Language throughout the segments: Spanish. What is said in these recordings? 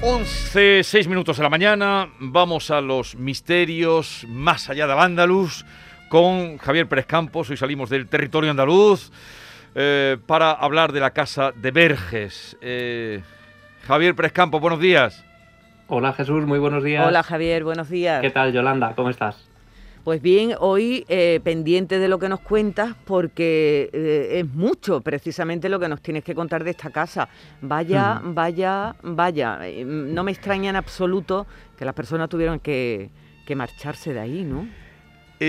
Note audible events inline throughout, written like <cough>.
11, 6 minutos de la mañana, vamos a los misterios más allá de Andaluz con Javier Pérez Campos, hoy salimos del territorio andaluz eh, para hablar de la casa de Verges. Eh, Javier Pérez Campos, buenos días. Hola Jesús, muy buenos días. Hola Javier, buenos días. ¿Qué tal Yolanda? ¿Cómo estás? Pues bien, hoy eh, pendiente de lo que nos cuentas, porque eh, es mucho precisamente lo que nos tienes que contar de esta casa. Vaya, vaya, vaya. Eh, no me extraña en absoluto que las personas tuvieran que, marcharse de ahí, ¿no?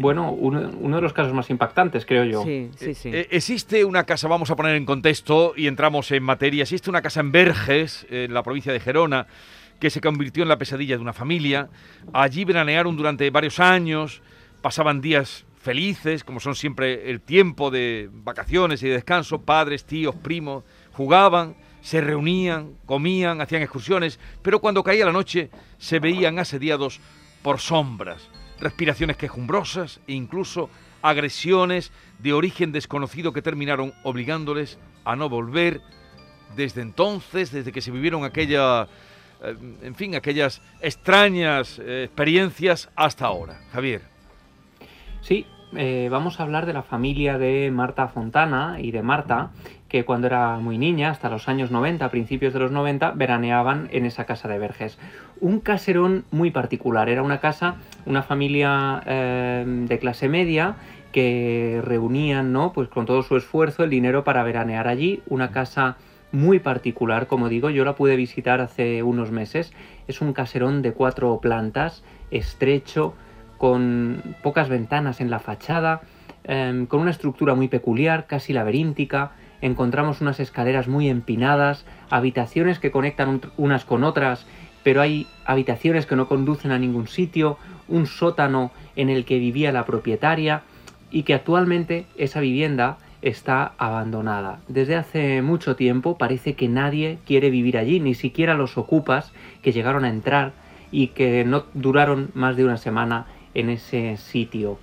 bueno, uno, de los casos más impactantes, creo yo. Sí, sí, sí. existe una casa, vamos a poner en contexto y entramos en materia, existe una casa en Verges, en la provincia de Gerona, que se convirtió en la pesadilla de una familia. Allí veranearon durante varios años pasaban días felices, como son siempre el tiempo de vacaciones y de descanso, padres, tíos, primos, jugaban, se reunían, comían, hacían excursiones, pero cuando caía la noche se veían asediados por sombras, respiraciones quejumbrosas e incluso agresiones de origen desconocido que terminaron obligándoles a no volver desde entonces, desde que se vivieron aquella, eh, en fin, aquellas extrañas eh, experiencias hasta ahora. Javier. Sí, eh, vamos a hablar de la familia de Marta Fontana y de Marta, que cuando era muy niña, hasta los años 90, a principios de los 90, veraneaban en esa casa de Verges. Un caserón muy particular, era una casa, una familia eh, de clase media que reunían, ¿no? Pues con todo su esfuerzo el dinero para veranear allí, una casa muy particular, como digo, yo la pude visitar hace unos meses. Es un caserón de cuatro plantas, estrecho, con pocas ventanas en la fachada, em, con una estructura muy peculiar, casi laberíntica. Encontramos unas escaleras muy empinadas, habitaciones que conectan unas con otras, pero hay habitaciones que no conducen a ningún sitio, un sótano en el que vivía la propietaria y que actualmente esa vivienda está abandonada. Desde hace mucho tiempo parece que nadie quiere vivir allí, ni siquiera los ocupas que llegaron a entrar y que no duraron más de una semana en ese sitio.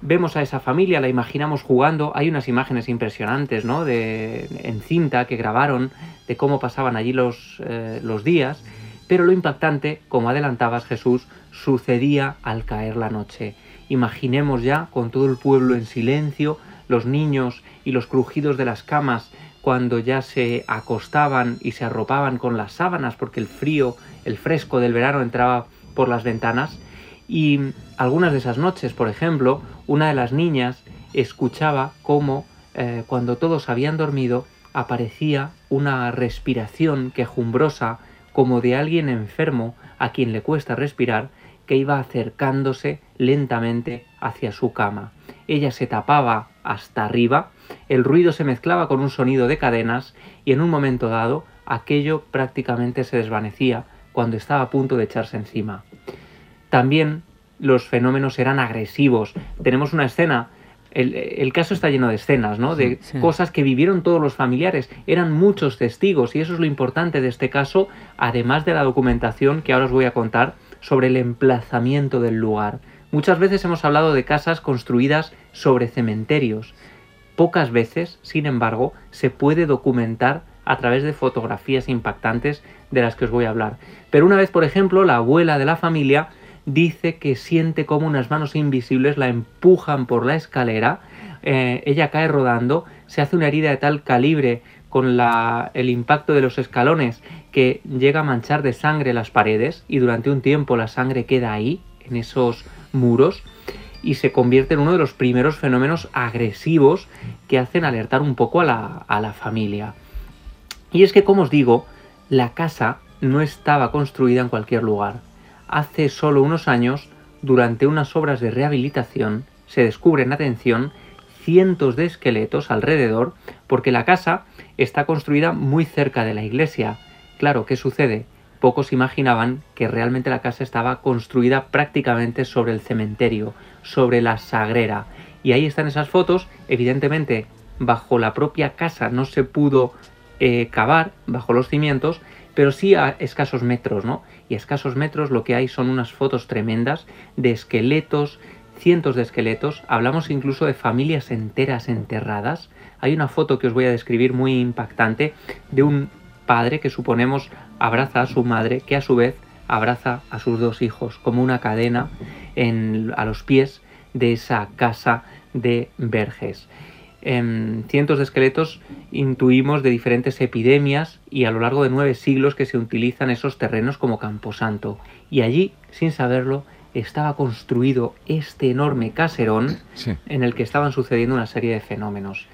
Vemos a esa familia, la imaginamos jugando, hay unas imágenes impresionantes, ¿no? De, en cinta que grabaron de cómo pasaban allí los, eh, los días, pero lo impactante, como adelantabas Jesús, sucedía al caer la noche. Imaginemos ya con todo el pueblo en silencio, los niños y los crujidos de las camas cuando ya se acostaban y se arropaban con las sábanas porque el frío, el fresco del verano entraba por las ventanas y algunas de esas noches, por ejemplo, una de las niñas escuchaba cómo eh, cuando todos habían dormido aparecía una respiración quejumbrosa como de alguien enfermo a quien le cuesta respirar que iba acercándose lentamente hacia su cama. Ella se tapaba hasta arriba, el ruido se mezclaba con un sonido de cadenas y en un momento dado aquello prácticamente se desvanecía cuando estaba a punto de echarse encima. También los fenómenos eran agresivos. Tenemos una escena el, caso está lleno de escenas, ¿no? De cosas que vivieron todos los familiares. Eran muchos testigos y eso es lo importante de este caso, además de la documentación que ahora os voy a contar sobre el emplazamiento del lugar. Muchas veces hemos hablado de casas construidas sobre cementerios. Pocas veces, sin embargo, se puede documentar a través de fotografías impactantes de las que os voy a hablar. Pero una vez, por ejemplo, la abuela de la familia dice que siente como unas manos invisibles la empujan por la escalera, eh, ella cae rodando, se hace una herida de tal calibre con el impacto de los escalones que llega a manchar de sangre las paredes y durante un tiempo la sangre queda ahí, en esos muros, y se convierte en uno de los primeros fenómenos agresivos que hacen alertar un poco a la, a la familia. Y es que, como os digo, la casa no estaba construida en cualquier lugar hace solo unos años, durante unas obras de rehabilitación, se descubren, atención, cientos de esqueletos alrededor porque la casa está construida muy cerca de la iglesia. Claro, ¿qué sucede? Pocos imaginaban que realmente la casa estaba construida prácticamente sobre el cementerio, sobre la sagrera. Y ahí están esas fotos, evidentemente bajo la propia casa no se pudo eh, cavar, bajo los cimientos, pero sí a escasos metros, ¿no? Y a escasos metros lo que hay son unas fotos tremendas de esqueletos, cientos de esqueletos, hablamos incluso de familias enteras enterradas. Hay una foto que os voy a describir muy impactante de un padre que suponemos abraza a su madre, que a su vez abraza a sus dos hijos, como una cadena a los pies de esa casa de Verges. En cientos de esqueletos intuimos de diferentes epidemias y a lo largo de nueve siglos que se utilizan esos terrenos como camposanto. Y allí, sin saberlo, estaba construido este enorme caserón en el que estaban sucediendo una serie de fenómenos.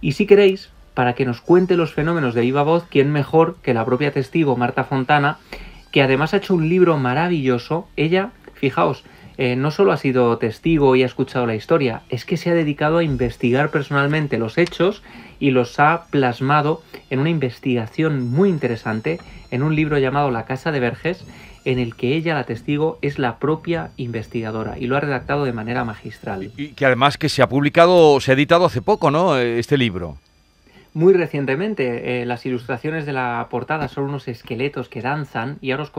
Y si queréis, para que nos cuente los fenómenos de viva voz, ¿quién mejor que la propia testigo Marta Fontana, que además ha hecho un libro maravilloso? Ella, fijaos, eh, no solo ha sido testigo y ha escuchado la historia, es que se ha dedicado a investigar personalmente los hechos y los ha plasmado en una investigación muy interesante en un libro llamado La Casa de Verges, en el que ella, la testigo, es la propia investigadora y lo ha redactado de manera magistral. Y que además que se ha publicado, se ha editado hace poco, ¿no? Este libro. Muy recientemente, eh, las ilustraciones de la portada son unos esqueletos que danzan y ahora os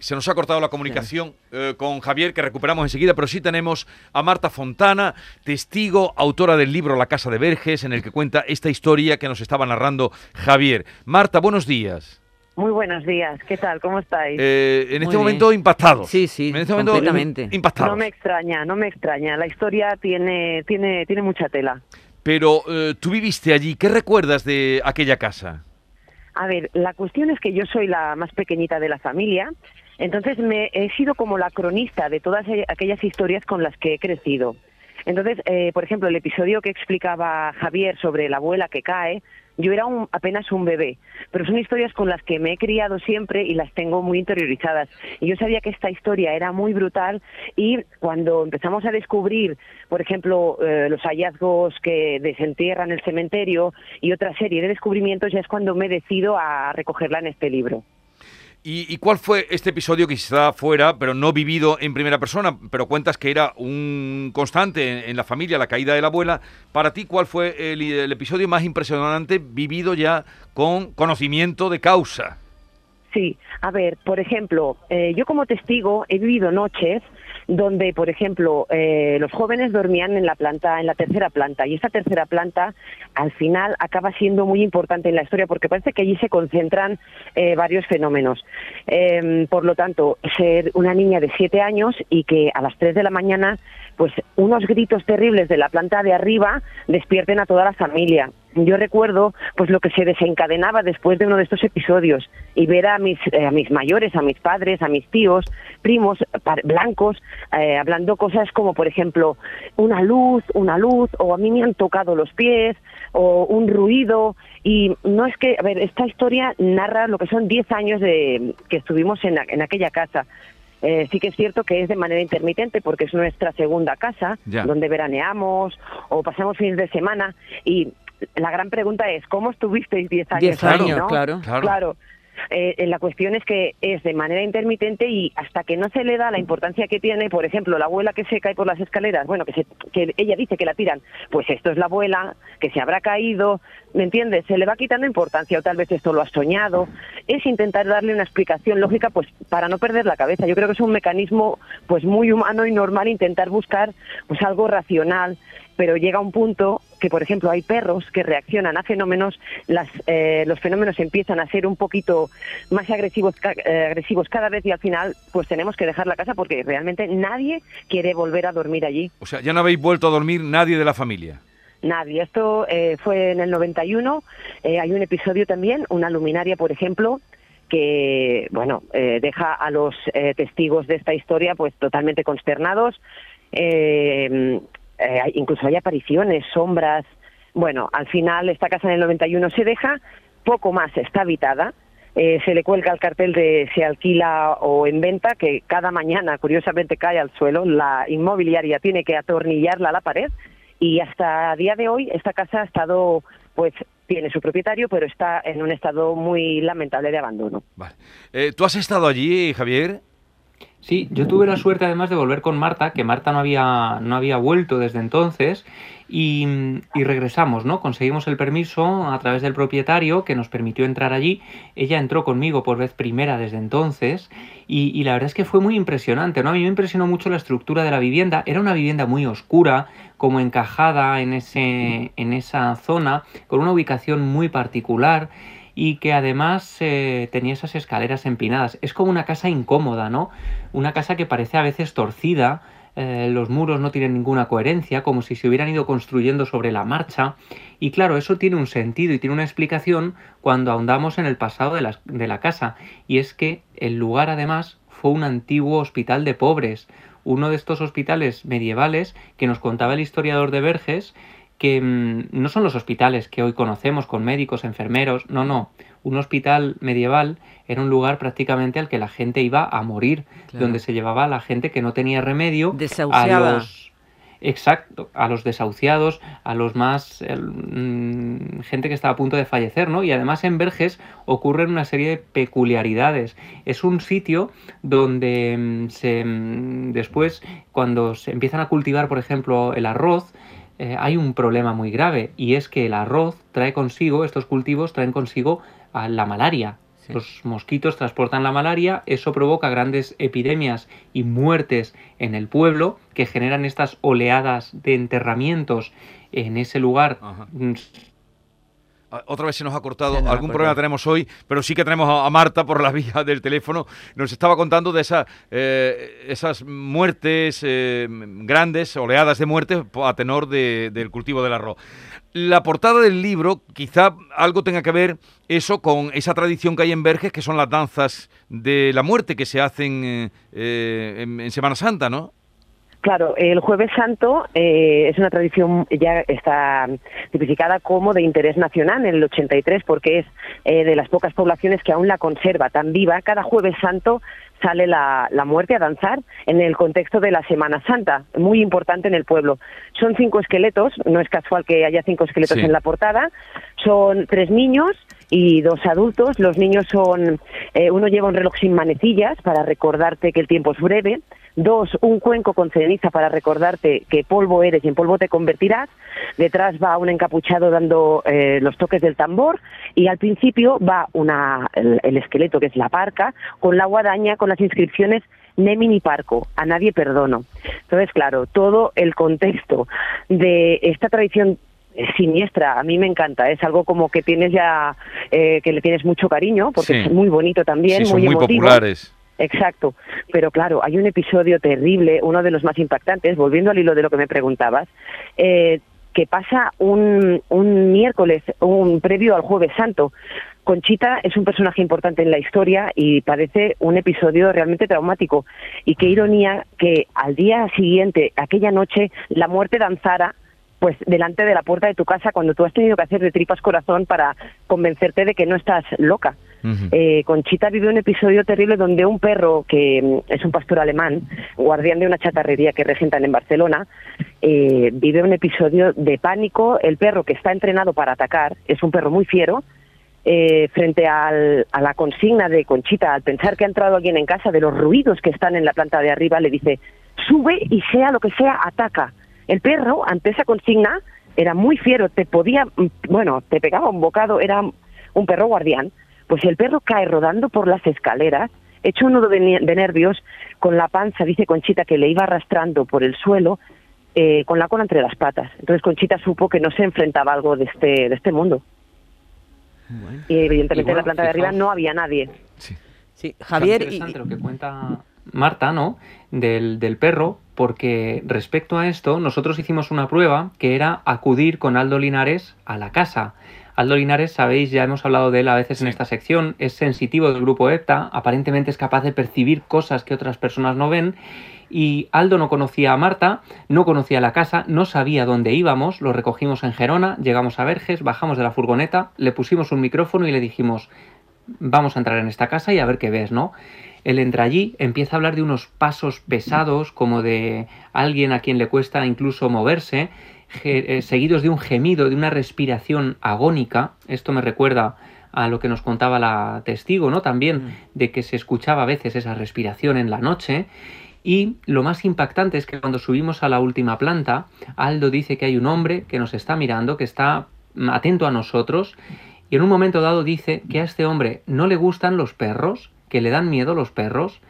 se nos ha cortado la comunicación eh, con Javier, que recuperamos enseguida, pero sí tenemos a Marta Fontana, testigo, autora del libro La Casa de Verges, en el que cuenta esta historia que nos estaba narrando Javier. Marta, buenos días. Muy buenos días, ¿qué tal? ¿Cómo estáis? Eh, en este momento impactado. Sí, sí, en este completamente. impactado. No me extraña, no me extraña. La historia tiene, tiene, tiene mucha tela. Pero eh, tú viviste allí, ¿qué recuerdas de aquella casa? A ver, la cuestión es que yo soy la más pequeñita de la familia, entonces me he sido como la cronista de todas e, aquellas historias con las que he crecido. Entonces, eh, por ejemplo, el episodio que explicaba Javier sobre la abuela que cae, yo era un, apenas un bebé, pero son historias con las que me he criado siempre y las tengo muy interiorizadas. Y yo sabía que esta historia era muy brutal y cuando empezamos a descubrir, por ejemplo, eh, los hallazgos que desentierran el cementerio y otra serie de descubrimientos, ya es cuando me decido a recogerla en este libro. ¿Y, cuál fue este episodio que está fuera, pero no vivido en primera persona, pero cuentas que era un constante en, la familia, la caída de la abuela? Para ti, ¿cuál fue el, episodio más impresionante vivido ya con conocimiento de causa? Sí, a ver, por ejemplo, eh, yo como testigo he vivido noches donde, por ejemplo, eh, los jóvenes dormían en la planta, en la tercera planta, y esta tercera planta al final acaba siendo muy importante en la historia porque parece que allí se concentran eh, varios fenómenos. Em, por lo tanto, ser una niña de siete años y que a las tres de la mañana, pues unos gritos terribles de la planta de arriba despierten a toda la familia yo recuerdo pues lo que se desencadenaba después de uno de estos episodios y ver a mis, eh, a mis mayores, a mis padres, a mis tíos, primos blancos, eh, hablando cosas como por ejemplo una luz, una luz, o a mí me han tocado los pies, o un ruido, y no es que, a ver, esta historia narra lo que son 10 años de, que estuvimos en, en aquella casa. Eh, sí que es cierto que es de manera intermitente porque es nuestra segunda casa donde veraneamos o pasamos fines de semana y la gran pregunta es, ¿cómo estuvisteis 10 años? 10 años, claro. claro. Eh, la cuestión es que es de manera intermitente y hasta que no se le da la importancia que tiene, por ejemplo, la abuela que se cae por las escaleras, bueno, que, se, que ella dice que la tiran, pues esto es la abuela, que se habrá caído, ¿me entiendes? Se le va quitando importancia o tal vez esto lo ha soñado. Es intentar darle una explicación lógica, pues para no perder la cabeza. Yo creo que es un mecanismo, pues muy humano y normal intentar buscar, pues algo racional pero llega un punto que, por ejemplo, hay perros que reaccionan a fenómenos, las, eh, los fenómenos empiezan a ser un poquito más agresivos, eh, agresivos cada vez y al final pues tenemos que dejar la casa porque realmente nadie quiere volver a dormir allí. O sea, ya no habéis vuelto a dormir nadie de la familia. Nadie. Esto eh, fue en el 91. hay un episodio también, una luminaria, por ejemplo, que bueno deja a los testigos de esta historia pues totalmente consternados. Eh, eh, incluso hay apariciones, sombras. Bueno, al final esta casa en el 91 se deja, poco más está habitada. Eh, se le cuelga el cartel de se alquila o en venta, que cada mañana curiosamente cae al suelo. La inmobiliaria tiene que atornillarla a la pared y hasta el día de hoy esta casa ha estado, pues tiene su propietario, pero está en un estado muy lamentable de abandono. Eh, ¿Tú has estado allí, Javier? Sí, yo tuve la suerte además de volver con Marta, que Marta no había, no había vuelto desde entonces, y, regresamos, ¿no? Conseguimos el permiso a través del propietario que nos permitió entrar allí. Ella entró conmigo por vez primera desde entonces y, y, la verdad es que fue muy impresionante, ¿no? A mí me impresionó mucho la estructura de la vivienda. Era una vivienda muy oscura, como encajada en, ese, en esa zona, con una ubicación muy particular y que además eh, tenía esas escaleras empinadas. Es como una casa incómoda, ¿no? Una casa que parece a veces torcida, eh, los muros no tienen ninguna coherencia, como si se hubieran ido construyendo sobre la marcha. Y claro, eso tiene un sentido y tiene una explicación cuando ahondamos en el pasado de la, de la casa. Y es que el lugar además fue un antiguo hospital de pobres, uno de estos hospitales medievales que nos contaba el historiador de Verges, que mm, no son los hospitales que hoy conocemos con médicos, enfermeros, no, no. Un hospital medieval era un lugar prácticamente al que la gente iba a morir, donde se llevaba a la gente que no tenía remedio, a los exacto, a los desahuciados, a los más mm, gente que estaba a punto de fallecer, ¿no? Y además en Verges ocurren una serie de peculiaridades. Es un sitio donde mm, se después cuando se empiezan a cultivar, por ejemplo, el arroz, eh, hay un problema muy grave y es que el arroz trae consigo, estos cultivos traen consigo a la malaria. Los mosquitos transportan la malaria, eso provoca grandes epidemias y muertes en el pueblo que generan estas oleadas de enterramientos en ese lugar Ah, otra vez se nos ha cortado, algún problema tenemos hoy, pero sí que tenemos a, Marta por la vía del teléfono. Nos estaba contando de esa, eh, esas muertes eh, grandes, oleadas de muertes a tenor del cultivo del arroz. La portada del libro, quizá algo tenga que ver eso con esa tradición que hay en Verges, que son las danzas de la muerte que se hacen eh, en Semana Santa, ¿no? Claro, el Jueves Santo eh, es una tradición ya está tipificada como de interés nacional en el 83 porque es eh, de las pocas poblaciones que aún la conserva tan viva. Cada Jueves Santo sale la, muerte a danzar en el contexto de la Semana Santa, muy importante en el pueblo. Son cinco esqueletos, no es casual que haya cinco esqueletos en la portada, son tres niños y dos adultos. Los niños son, eh, uno lleva un reloj sin manecillas para recordarte que el tiempo es breve, Dos, un cuenco con ceniza para recordarte que polvo eres y en polvo te convertirás. Detrás va un encapuchado dando eh, los toques del tambor y al principio va una, el, esqueleto que es la parca con la guadaña con las inscripciones Nemini Parco, a nadie perdono. Entonces, claro, todo el contexto de esta tradición siniestra, a mí me encanta, es algo como que tienes ya, eh, que le tienes mucho cariño, porque es muy bonito también, son muy, populares. Exacto, pero claro, hay un episodio terrible, uno de los más impactantes, volviendo al hilo de lo que me preguntabas, eh, que pasa un, un miércoles, un previo al jueves santo. Conchita es un personaje importante en la historia y parece un episodio realmente traumático. Y qué ironía que al día siguiente, aquella noche, la muerte danzara pues delante de la puerta de tu casa cuando tú has tenido que hacer de tripas corazón para convencerte de que no estás loca. Eh, Conchita vive un episodio terrible donde un perro, que mm, es un pastor alemán, guardián de una chatarrería que regentan en Barcelona, eh, vive un episodio de pánico. El perro que está entrenado para atacar es un perro muy fiero. Eh, frente a la consigna de Conchita, al pensar que ha entrado alguien en casa, de los ruidos que están en la planta de arriba, le dice, sube y sea lo que sea, ataca. El perro, ante esa consigna, era muy fiero, te podía, mm, bueno, te pegaba un bocado, era un perro guardián, pues el perro cae rodando por las escaleras, hecho un nudo de, nervios, con la panza, dice Conchita, que le iba arrastrando por el suelo, eh, con la cola entre las patas. Entonces Conchita supo que no se enfrentaba a algo de este, de este mundo. Y evidentemente en la planta de arriba no había nadie. Sí, sí. Javier... interesante lo que cuenta Marta, ¿no? Del, del perro, porque respecto a esto, nosotros hicimos una prueba que era acudir con Aldo Linares a la casa. Aldo Linares, sabéis, ya hemos hablado de él a veces en esta sección, es sensitivo del grupo EPTA, aparentemente es capaz de percibir cosas que otras personas no ven. Y Aldo no conocía a Marta, no conocía la casa, no sabía dónde íbamos, lo recogimos en Gerona, llegamos a Verges, bajamos de la furgoneta, le pusimos un micrófono y le dijimos, vamos a entrar en esta casa y a ver qué ves, ¿no? Él entra allí, empieza a hablar de unos pasos pesados, como de alguien a quien le cuesta incluso moverse, seguidos de un gemido, de una respiración agónica. Esto me recuerda a lo que nos contaba la testigo, ¿no? También mm. de que se escuchaba a veces esa respiración en la noche. Y lo más impactante es que cuando subimos a la última planta, Aldo dice que hay un hombre que nos está mirando, que está atento a nosotros, y en un momento dado dice que a este hombre no le gustan los perros, que le dan miedo los perros,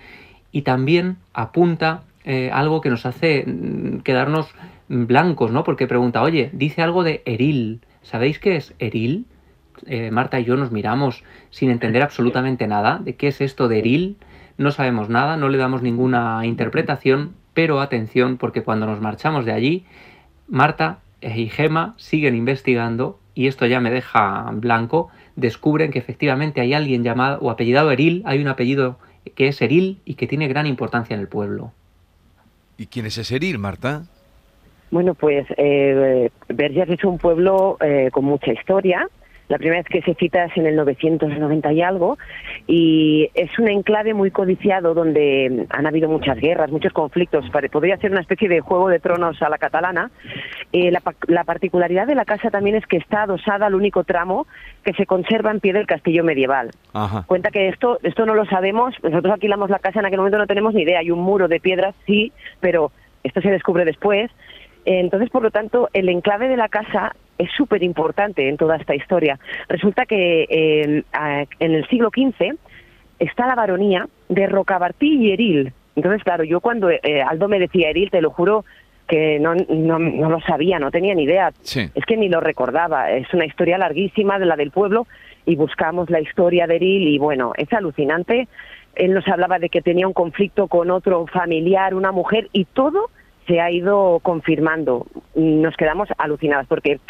y también apunta eh, algo que nos hace mm, quedarnos blancos, ¿no? Porque pregunta, oye, dice algo de eril. ¿Sabéis qué es eril? Eh, Marta y yo nos miramos sin entender absolutamente nada de qué es esto de eril. No sabemos nada, no le damos ninguna interpretación, pero atención, porque cuando nos marchamos de allí, Marta y Gema siguen investigando y esto ya me deja blanco, descubren que efectivamente hay alguien llamado o apellidado Eril, hay un apellido que es Eril y que tiene gran importancia en el pueblo. ¿Y quién es ese Eril, Marta? Bueno, pues eh, Verges es un pueblo eh, con mucha historia, la primera vez que se cita es en el 990 y algo, y es un enclave muy codiciado donde han habido muchas guerras, muchos conflictos. Podría ser una especie de juego de tronos a la catalana. Eh, la, particularidad de la casa también es que está adosada al único tramo que se conserva en pie del castillo medieval. Cuenta que esto, esto no lo sabemos, nosotros alquilamos la casa, en aquel momento no tenemos ni idea, hay un muro de piedras, sí, pero esto se descubre después. Entonces, por lo tanto, el enclave de la casa es súper importante en toda esta historia. Resulta que en el siglo XV está la baronía de Rocabartí y Eril. Entonces, claro, yo cuando eh, Aldo me decía Eril, te lo juro que no, no, no lo sabía, no tenía ni idea. Es que ni lo recordaba. Es una historia larguísima de la del pueblo y buscamos la historia de Eril y bueno, es alucinante. Él nos hablaba de que tenía un conflicto con otro familiar, una mujer y todo se ha ido confirmando. Nos quedamos alucinadas porque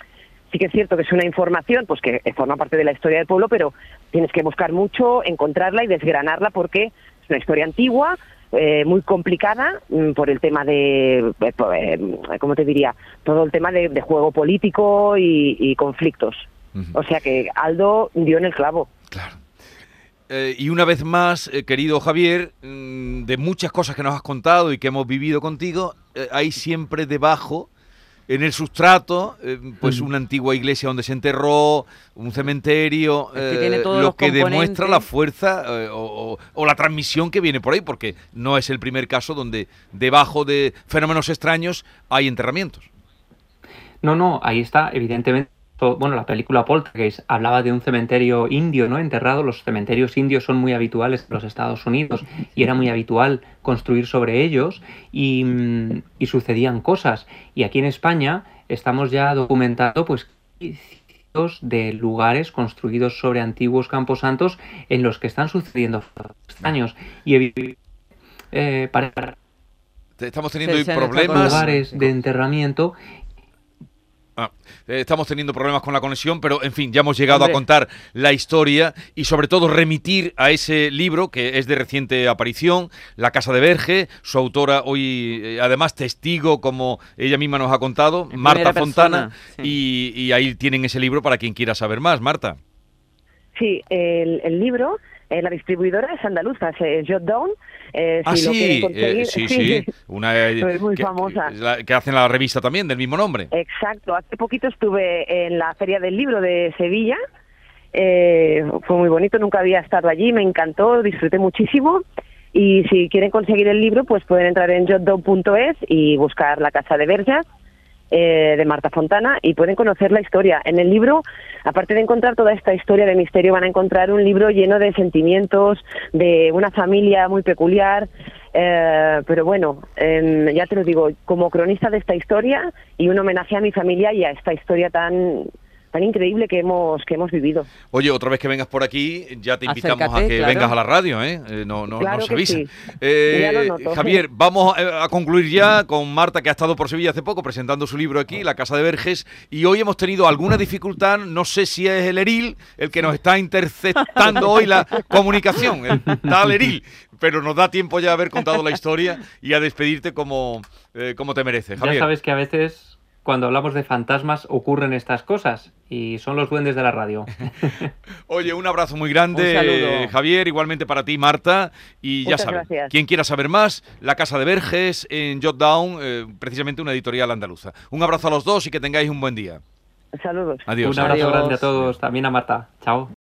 sí que es cierto que es una información pues que forma parte de la historia del pueblo, pero tienes que buscar mucho, encontrarla y desgranarla porque es una historia antigua, eh, muy complicada mm, por el tema de, eh, eh, ¿cómo te diría? Todo el tema de, juego político y, conflictos. O sea que Aldo dio en el clavo. Claro. Y una vez más, querido Javier, mm, de muchas cosas que nos has contado y que hemos vivido contigo, hay siempre debajo en el sustrato, eh, pues una antigua iglesia donde se enterró, un cementerio, eh, lo que demuestra la fuerza eh, o, la transmisión que viene por ahí, porque no es el primer caso donde debajo de fenómenos extraños hay enterramientos. No, no, ahí está, evidentemente bueno, la película Poltergeist hablaba de un cementerio indio, ¿no? Enterrado. Los cementerios indios son muy habituales en los Estados Unidos y era muy habitual construir sobre ellos y, mm, sucedían cosas. Y aquí en España estamos ya documentando, pues, de lugares construidos sobre antiguos camposantos en los que están sucediendo extraños. Y eh, para estamos teniendo problemas lugares de enterramiento Ah, eh, estamos teniendo problemas con la conexión, pero en fin, ya hemos llegado a contar la historia y sobre todo remitir a ese libro que es de reciente aparición, La Casa de Verge, su autora hoy eh, además testigo, como ella misma nos ha contado, Marta Fontana, y, ahí tienen ese libro para quien quiera saber más, Marta. Sí, el libro eh, la distribuidora es andaluza, es Jotdown. Eh, ah, sí, eh, <laughs> sí, sí, una <laughs> muy que, famosa. Que hacen la revista también, del mismo nombre. Exacto, hace poquito estuve en la Feria del Libro de Sevilla, eh, fue muy bonito, nunca había estado allí, me encantó, disfruté muchísimo. Y si quieren conseguir el libro, pues pueden entrar en jotdown.es y buscar La Casa de Verjas eh, de Marta Fontana y pueden conocer la historia. En el libro, aparte de encontrar toda esta historia de misterio, van a encontrar un libro lleno de sentimientos, de una familia muy peculiar. Eh, pero bueno, em, ya te lo digo, como cronista de esta historia y un homenaje a mi familia y a esta historia tan tan increíble que hemos que hemos vivido. Oye, otra vez que vengas por aquí, ya te invitamos a que vengas a la radio, ¿eh? eh no, no, no se avisa. Eh, Javier, <laughs> vamos a, concluir ya con Marta, que ha estado por Sevilla hace poco presentando su libro aquí, La Casa de Verges, y hoy hemos tenido alguna dificultad, no sé si es el Eril el que nos está interceptando hoy la comunicación, el tal Eril, pero nos da tiempo ya a haber contado la historia y a despedirte como, eh, como te merece. Javier. Ya sabes que a veces cuando hablamos de fantasmas ocurren estas cosas y son los duendes de la radio. <laughs> Oye, un abrazo muy grande, Javier, igualmente para ti, Marta, y ya sabes, quien quiera saber más, La Casa de Verges en Jotdown, eh, precisamente una editorial andaluza. Un abrazo a los dos y que tengáis un buen día. Saludos. Adiós. Un abrazo grande a todos, también a Marta. Chao.